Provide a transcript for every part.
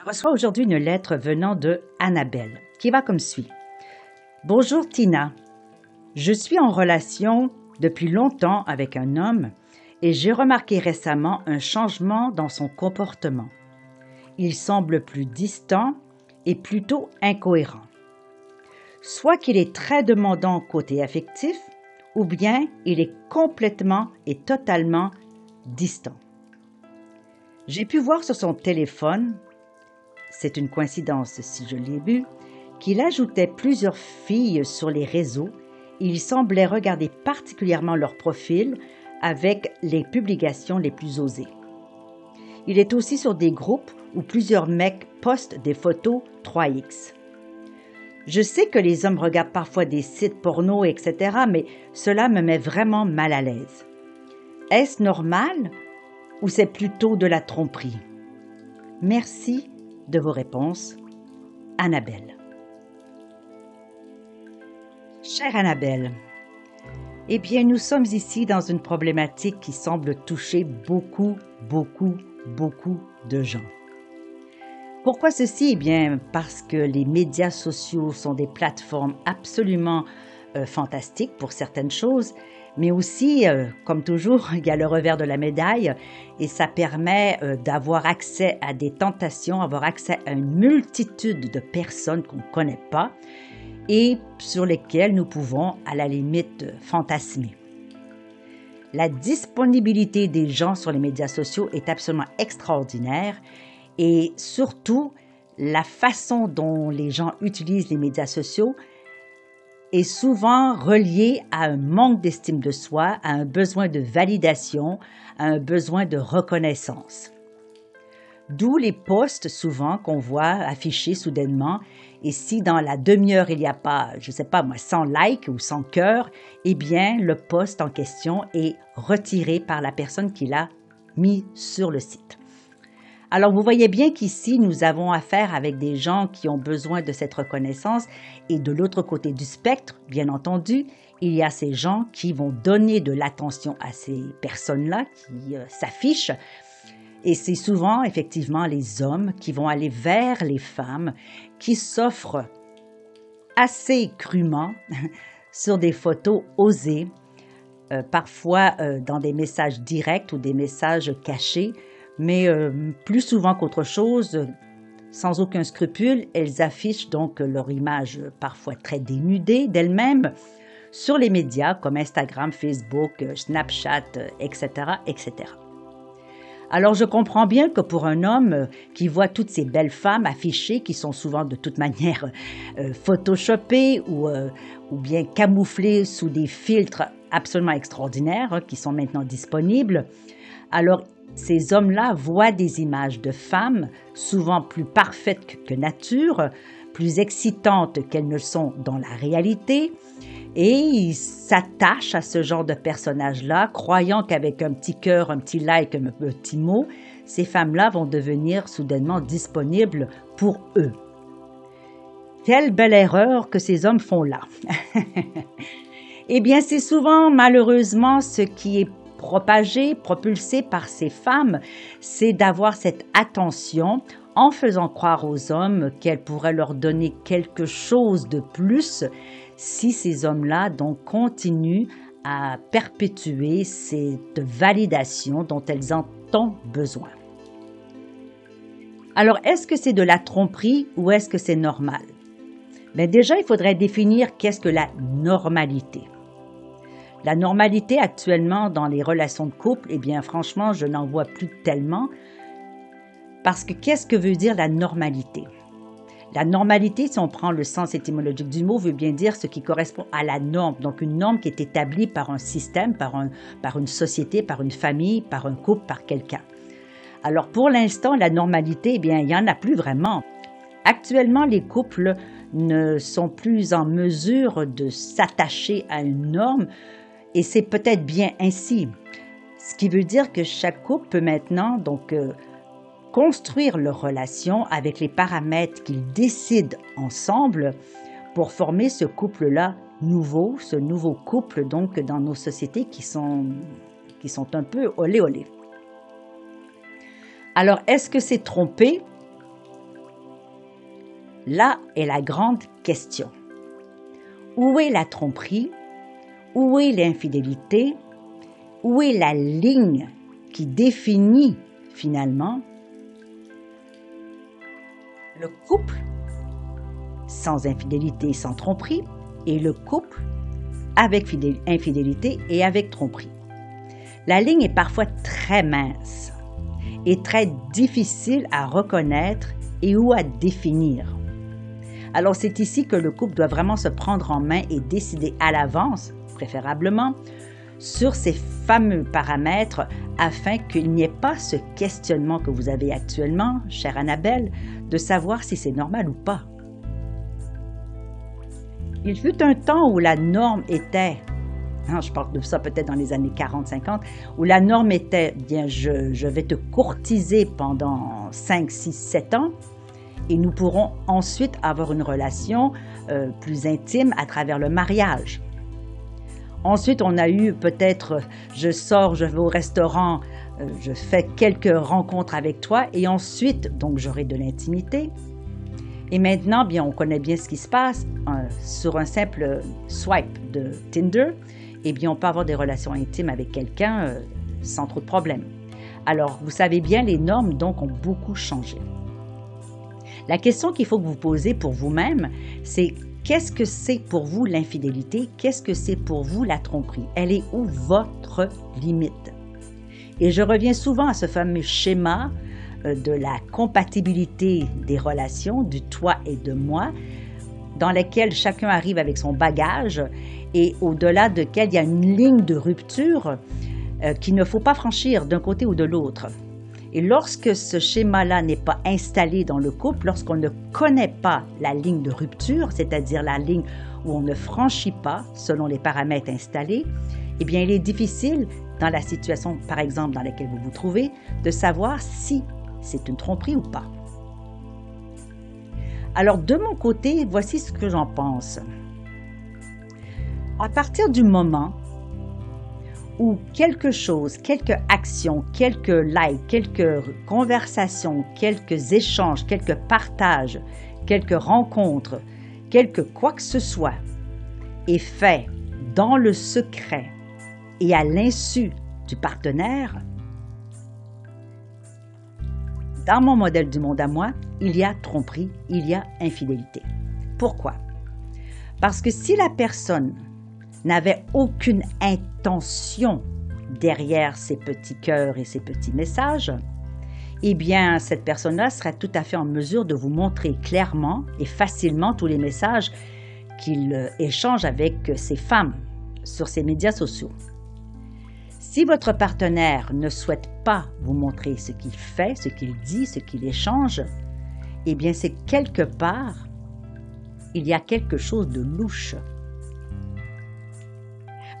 Je reçois aujourd'hui une lettre venant de Annabelle qui va comme suit. Bonjour Tina. Je suis en relation depuis longtemps avec un homme et j'ai remarqué récemment un changement dans son comportement. Il semble plus distant et plutôt incohérent. Soit qu'il est très demandant côté affectif, ou bien il est complètement et totalement distant. J'ai pu voir sur son téléphone, c'est une coïncidence si je l'ai vu, qu'il ajoutait plusieurs filles sur les réseaux il semblait regarder particulièrement leur profil avec les publications les plus osées. Il est aussi sur des groupes où plusieurs mecs postent des photos 3X. Je sais que les hommes regardent parfois des sites porno, etc., mais cela me met vraiment mal à l'aise. Est-ce normal ou c'est plutôt de la tromperie? Merci de vos réponses. Annabelle. Chère Annabelle, eh bien, nous sommes ici dans une problématique qui semble toucher beaucoup, beaucoup, beaucoup de gens. Pourquoi ceci? Eh bien, parce que les médias sociaux sont des plateformes absolument euh, fantastiques pour certaines choses, mais aussi, euh, comme toujours, il y a le revers de la médaille et ça permet euh, d'avoir accès à des tentations, avoir accès à une multitude de personnes qu'on ne connaît pas et sur lesquels nous pouvons, à la limite, fantasmer. La disponibilité des gens sur les médias sociaux est absolument extraordinaire et surtout la façon dont les gens utilisent les médias sociaux est souvent reliée à un manque d'estime de soi, à un besoin de validation, à un besoin de reconnaissance. D'où les posts souvent qu'on voit affichés soudainement. Et si dans la demi-heure il n'y a pas, je ne sais pas moi, 100 likes ou 100 cœurs, eh bien le post en question est retiré par la personne qui l'a mis sur le site. Alors vous voyez bien qu'ici nous avons affaire avec des gens qui ont besoin de cette reconnaissance. Et de l'autre côté du spectre, bien entendu, il y a ces gens qui vont donner de l'attention à ces personnes-là qui euh, s'affichent. Et c'est souvent effectivement les hommes qui vont aller vers les femmes qui s'offrent assez crûment sur des photos osées, euh, parfois euh, dans des messages directs ou des messages cachés, mais euh, plus souvent qu'autre chose, sans aucun scrupule, elles affichent donc leur image parfois très dénudée d'elles-mêmes sur les médias comme Instagram, Facebook, Snapchat, etc., etc. Alors je comprends bien que pour un homme qui voit toutes ces belles femmes affichées, qui sont souvent de toute manière euh, photoshopées ou, euh, ou, bien camouflées sous des filtres absolument extraordinaires hein, qui sont maintenant disponibles, alors ces hommes-là voient des images de femmes souvent plus parfaites que nature, plus excitantes qu'elles ne sont dans la réalité, et ils s'attachent à ce genre de personnage-là, croyant qu'avec un petit cœur, un petit like, un petit mot, ces femmes-là vont devenir soudainement disponibles pour eux. Quelle belle erreur que ces hommes font là. eh bien, c'est souvent malheureusement ce qui est propagé, propulsé par ces femmes, c'est d'avoir cette attention en faisant croire aux hommes qu'elles pourraient leur donner quelque chose de plus si ces hommes-là continuent à perpétuer cette validation dont elles ont tant besoin. Alors, est-ce que c'est de la tromperie ou est-ce que c'est normal? Mais ben, déjà, il faudrait définir qu'est-ce que la normalité. La normalité actuellement dans les relations de couple, eh bien franchement, je n'en vois plus tellement. Parce que qu'est-ce que veut dire la normalité? La normalité, si on prend le sens étymologique du mot, veut bien dire ce qui correspond à la norme. Donc une norme qui est établie par un système, par, un, par une société, par une famille, par un couple, par quelqu'un. Alors pour l'instant, la normalité, eh bien, il n'y en a plus vraiment. Actuellement, les couples ne sont plus en mesure de s'attacher à une norme et c'est peut-être bien ainsi. Ce qui veut dire que chaque couple peut maintenant donc euh, construire leur relation avec les paramètres qu'ils décident ensemble pour former ce couple-là nouveau, ce nouveau couple donc dans nos sociétés qui sont, qui sont un peu olé olé. Alors, est-ce que c'est trompé? Là est la grande question. Où est la tromperie? Où est l'infidélité? Où est la ligne qui définit finalement le couple sans infidélité, sans tromperie, et le couple avec infidélité et avec tromperie? La ligne est parfois très mince et très difficile à reconnaître et ou à définir. Alors c'est ici que le couple doit vraiment se prendre en main et décider à l'avance, préférablement, sur ces fameux paramètres afin qu'il n'y ait pas ce questionnement que vous avez actuellement, chère Annabelle, de savoir si c'est normal ou pas. Il fut un temps où la norme était, hein, je parle de ça peut-être dans les années 40-50, où la norme était, bien, je, vais te courtiser pendant 5, 6, 7 ans, et nous pourrons ensuite avoir une relation euh, plus intime à travers le mariage. Ensuite, on a eu peut-être, je sors, je vais au restaurant, euh, je fais quelques rencontres avec toi et ensuite, donc j'aurai de l'intimité. Et maintenant, bien, on connaît bien ce qui se passe sur un simple swipe de Tinder. Eh bien, on peut avoir des relations intimes avec quelqu'un euh, sans trop de problèmes. Alors, vous savez bien, les normes donc ont beaucoup changé. La question qu'il faut que vous posez pour vous-même, c'est Qu'est-ce que c'est pour vous l'infidélité? Qu'est-ce que c'est pour vous la tromperie? Elle est où votre limite? Et je reviens souvent à ce fameux schéma euh, de la compatibilité des relations, du toi et de moi, dans lequel chacun arrive avec son bagage et au-delà de quel il y a une ligne de rupture euh, qu'il ne faut pas franchir d'un côté ou de l'autre. Et lorsque ce schéma-là n'est pas installé dans le couple, lorsqu'on ne connaît pas la ligne de rupture, c'est-à-dire la ligne où on ne franchit pas selon les paramètres installés, eh bien, il est difficile, dans la situation, par exemple, dans laquelle vous vous trouvez, de savoir si c'est une tromperie ou pas. Alors, de mon côté, voici ce que j'en pense. À partir du moment quelque chose, quelque action, quelques likes, quelques conversations, quelques échanges, quelques partages, quelques rencontres, quelque quoi que ce soit est fait dans le secret et à l'insu du partenaire, dans mon modèle du monde à moi, il y a tromperie, il y a infidélité. Pourquoi? Parce que si la personne n'avait aucune intention derrière ces petits cœurs et ces petits messages, eh bien, cette personne-là serait tout à fait en mesure de vous montrer clairement et facilement tous les messages qu'il euh, échange avec ces femmes sur ces médias sociaux. Si votre partenaire ne souhaite pas vous montrer ce qu'il fait, ce qu'il dit, ce qu'il échange, eh bien, c'est quelque part, il y a quelque chose de louche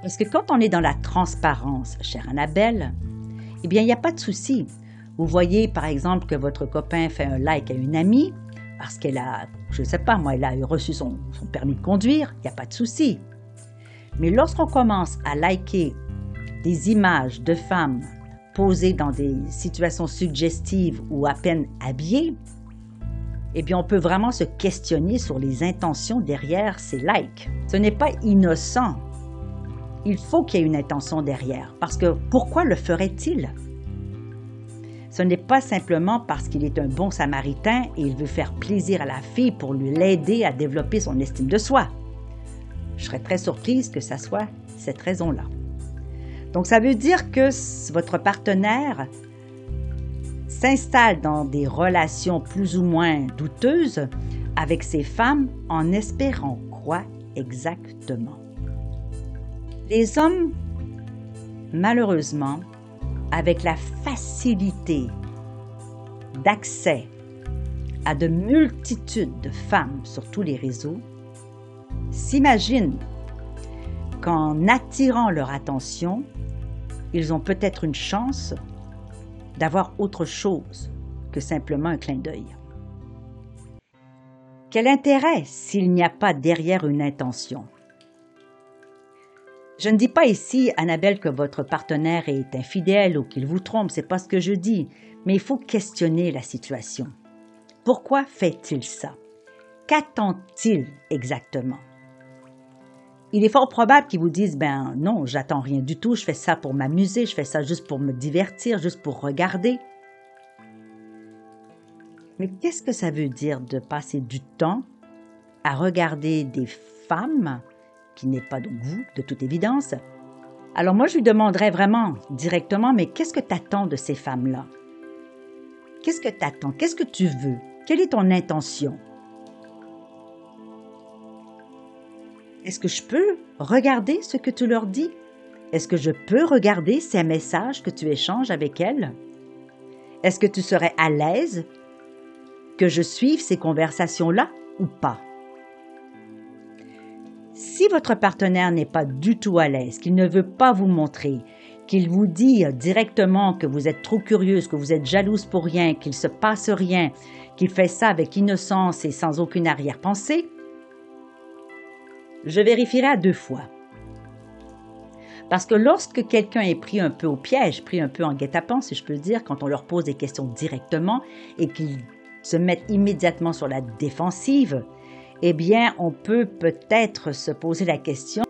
parce que quand on est dans la transparence, chère Annabelle, eh bien, il n'y a pas de souci. Vous voyez, par exemple, que votre copain fait un like à une amie parce qu'elle a, je ne sais pas, moi, elle a reçu son, permis de conduire, il n'y a pas de souci. Mais lorsqu'on commence à liker des images de femmes posées dans des situations suggestives ou à peine habillées, eh bien, on peut vraiment se questionner sur les intentions derrière ces likes. Ce n'est pas innocent il faut qu'il y ait une intention derrière. Parce que pourquoi le ferait-il? Ce n'est pas simplement parce qu'il est un bon samaritain et il veut faire plaisir à la fille pour lui l'aider à développer son estime de soi. Je serais très surprise que ça soit cette raison-là. Donc ça veut dire que votre partenaire s'installe dans des relations plus ou moins douteuses avec ces femmes en espérant quoi exactement? Les hommes, malheureusement, avec la facilité d'accès à de multitudes de femmes sur tous les réseaux s'imaginent qu'en attirant leur attention, ils ont peut-être une chance d'avoir autre chose que simplement un clin d'œil. Quel intérêt s'il n'y a pas derrière une intention? Je ne dis pas ici, Annabelle, que votre partenaire est infidèle ou qu'il vous trompe, c'est pas ce que je dis, mais il faut questionner la situation. Pourquoi fait-il ça? Qu'attend-il exactement? Il est fort probable qu'ils vous disent ben non, j'attends rien du tout, je fais ça pour m'amuser, je fais ça juste pour me divertir, juste pour regarder. Mais qu'est-ce que ça veut dire de passer du temps à regarder des femmes qui n'est pas donc vous, de toute évidence Alors moi, je lui demanderais vraiment directement, mais qu'est-ce que tu attends de ces femmes-là? Qu'est-ce que tu attends Qu'est-ce que tu veux? Quelle est ton intention? Est-ce que je peux regarder ce que tu leur dis? Est-ce que je peux regarder ces messages que tu échanges avec elles? Est-ce que tu serais à l'aise que je suive ces conversations-là ou pas? Si votre partenaire n'est pas du tout à l'aise, qu'il ne veut pas vous montrer, qu'il vous dit directement que vous êtes trop curieuse, que vous êtes jalouse pour rien, qu'il se passe rien, qu'il fait ça avec innocence et sans aucune arrière-pensée, je vérifierai à deux fois. Parce que lorsque quelqu'un est pris un peu au piège, pris un peu en guet-apens, si je peux dire, quand on leur pose des questions directement et qu'ils se mettent immédiatement sur la défensive, eh bien, on peut peut-être se poser la question.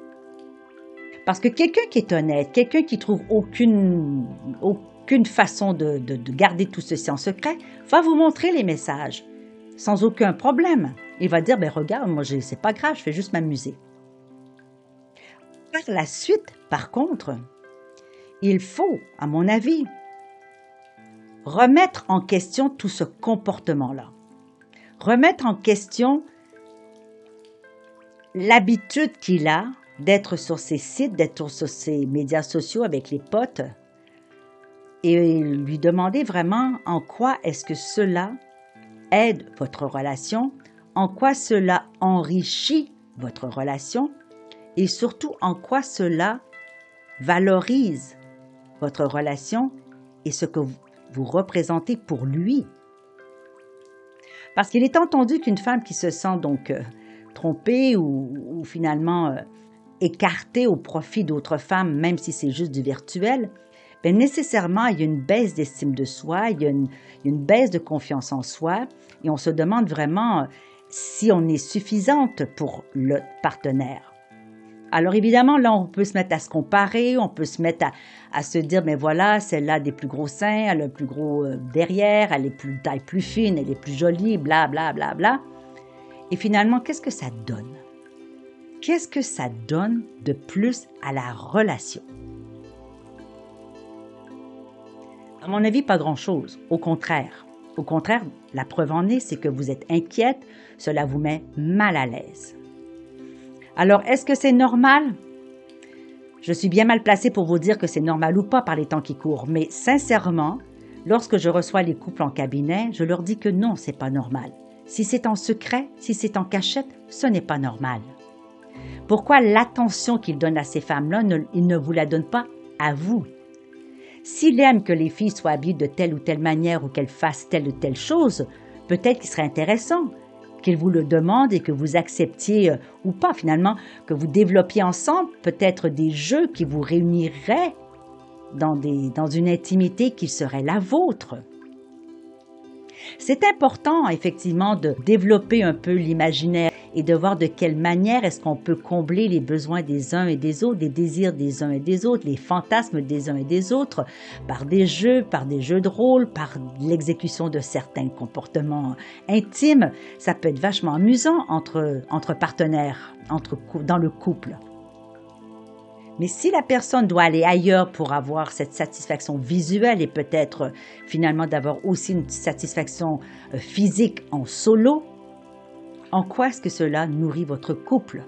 Parce que quelqu'un qui est honnête, quelqu'un qui trouve aucune, aucune façon de, de garder tout ceci en secret, va vous montrer les messages sans aucun problème. Il va dire, ben regarde, moi, c'est pas grave, je fais juste m'amuser. Par la suite, par contre, il faut, à mon avis, remettre en question tout ce comportement-là. Remettre en question l'habitude qu'il a d'être sur ses sites, d'être sur ses médias sociaux avec les potes, et lui demander vraiment en quoi est-ce que cela aide votre relation en quoi cela enrichit votre relation et surtout en quoi cela valorise votre relation et ce que vous représentez pour lui. Parce qu'il est entendu qu'une femme qui se sent donc euh, trompée ou, finalement euh, écartée au profit d'autres femmes, même si c'est juste du virtuel, ben nécessairement, il y a une baisse d'estime de soi, il y a une, baisse de confiance en soi, et on se demande vraiment si on est suffisante pour le partenaire. Alors évidemment, là, on peut se mettre à se comparer, on peut se mettre à, se dire, mais voilà, celle-là a des plus gros seins, elle a le plus gros euh, derrière, elle est plus taille plus fine, elle est plus jolie, bla bla bla bla. Et finalement, qu'est-ce que ça donne? Qu'est-ce que ça donne de plus à la relation? À mon avis, pas grand-chose. Au contraire, au contraire, la preuve en est, c'est que vous êtes inquiète, cela vous met mal à l'aise. Alors, est-ce que c'est normal? Je suis bien mal placée pour vous dire que c'est normal ou pas par les temps qui courent, mais sincèrement, lorsque je reçois les couples en cabinet, je leur dis que non, c'est pas normal. Si c'est en secret, si c'est en cachette, ce n'est pas normal. Pourquoi l'attention qu'ils donnent à ces femmes-là, ils ne vous la donnent pas à vous? S'il aime que les filles soient habillées de telle ou telle manière ou qu'elles fassent telle ou telle chose, peut-être qu'il serait intéressant qu'il vous le demande et que vous acceptiez euh, ou pas finalement, que vous développiez ensemble peut-être des jeux qui vous réuniraient dans, dans une intimité qui serait la vôtre. C'est important effectivement de développer un peu l'imaginaire et de voir de quelle manière est-ce qu'on peut combler les besoins des uns et des autres, les désirs des uns et des autres, les fantasmes des uns et des autres, par des jeux, par des jeux de rôle, par l'exécution de certains comportements intimes. Ça peut être vachement amusant entre, partenaires, entre, dans le couple. Mais si la personne doit aller ailleurs pour avoir cette satisfaction visuelle et peut-être finalement d'avoir aussi une satisfaction euh, physique en solo, en quoi est-ce que cela nourrit votre couple?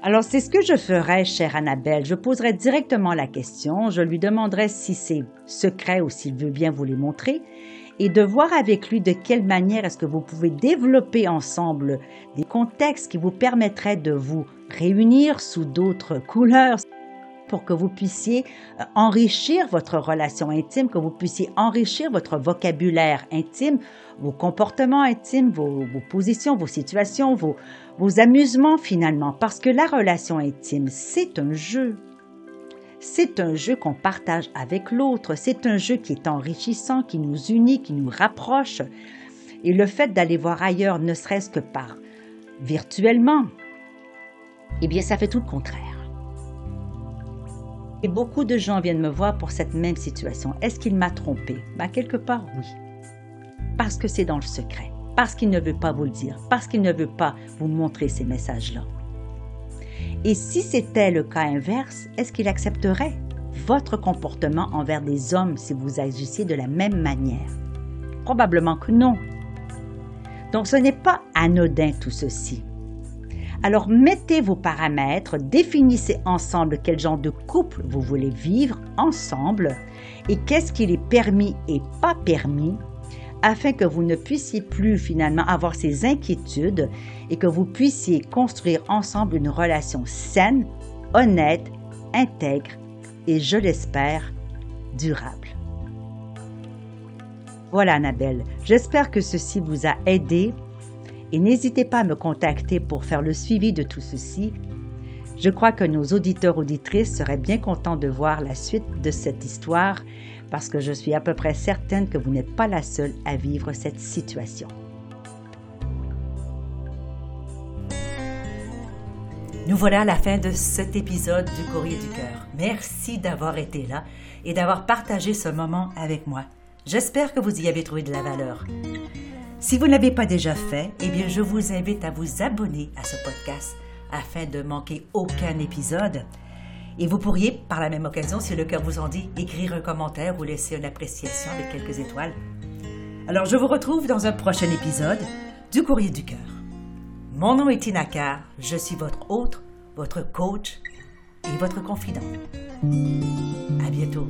Alors, c'est ce que je ferais, chère Annabelle. Je poserai directement la question, je lui demanderai si c'est secret ou s'il veut bien vous les montrer, et de voir avec lui de quelle manière est-ce que vous pouvez développer ensemble des contextes qui vous permettraient de vous réunir sous d'autres couleurs pour que vous puissiez euh, enrichir votre relation intime, que vous puissiez enrichir votre vocabulaire intime, vos comportements intimes, vos, positions, vos situations, vos, vos amusements finalement, parce que la relation intime, c'est un jeu. C'est un jeu qu'on partage avec l'autre, c'est un jeu qui est enrichissant, qui nous unit, qui nous rapproche. Et le fait d'aller voir ailleurs, ne serait-ce que par virtuellement, eh bien, ça fait tout le contraire. Et beaucoup de gens viennent me voir pour cette même situation. Est-ce qu'il m'a trompé? Ben, Quelque part, oui. Parce que c'est dans le secret, parce qu'il ne veut pas vous le dire, parce qu'il ne veut pas vous montrer ces messages-là. Et si c'était le cas inverse, est-ce qu'il accepterait votre comportement envers des hommes si vous agissiez de la même manière? Probablement que non. Donc ce n'est pas anodin tout ceci. Alors mettez vos paramètres, définissez ensemble quel genre de couple vous voulez vivre ensemble et qu'est-ce qu'il est permis et pas permis afin que vous ne puissiez plus finalement avoir ces inquiétudes et que vous puissiez construire ensemble une relation saine, honnête, intègre et, je l'espère, durable. Voilà Annabelle, j'espère que ceci vous a aidé et n'hésitez pas à me contacter pour faire le suivi de tout ceci. Je crois que nos auditeurs auditrices seraient bien contents de voir la suite de cette histoire parce que je suis à peu près certaine que vous n'êtes pas la seule à vivre cette situation. Nous voilà à la fin de cet épisode du Courrier du cœur. Merci d'avoir été là et d'avoir partagé ce moment avec moi. J'espère que vous y avez trouvé de la valeur. Si vous ne l'avez pas déjà fait, eh bien, je vous invite à vous abonner à ce podcast afin de manquer aucun épisode. Et vous pourriez, par la même occasion, si le cœur vous en dit, écrire un commentaire ou laisser une appréciation avec quelques étoiles. Alors, je vous retrouve dans un prochain épisode du Courrier du cœur. Mon nom est Tina je suis votre hôte, votre coach et votre confident. À bientôt.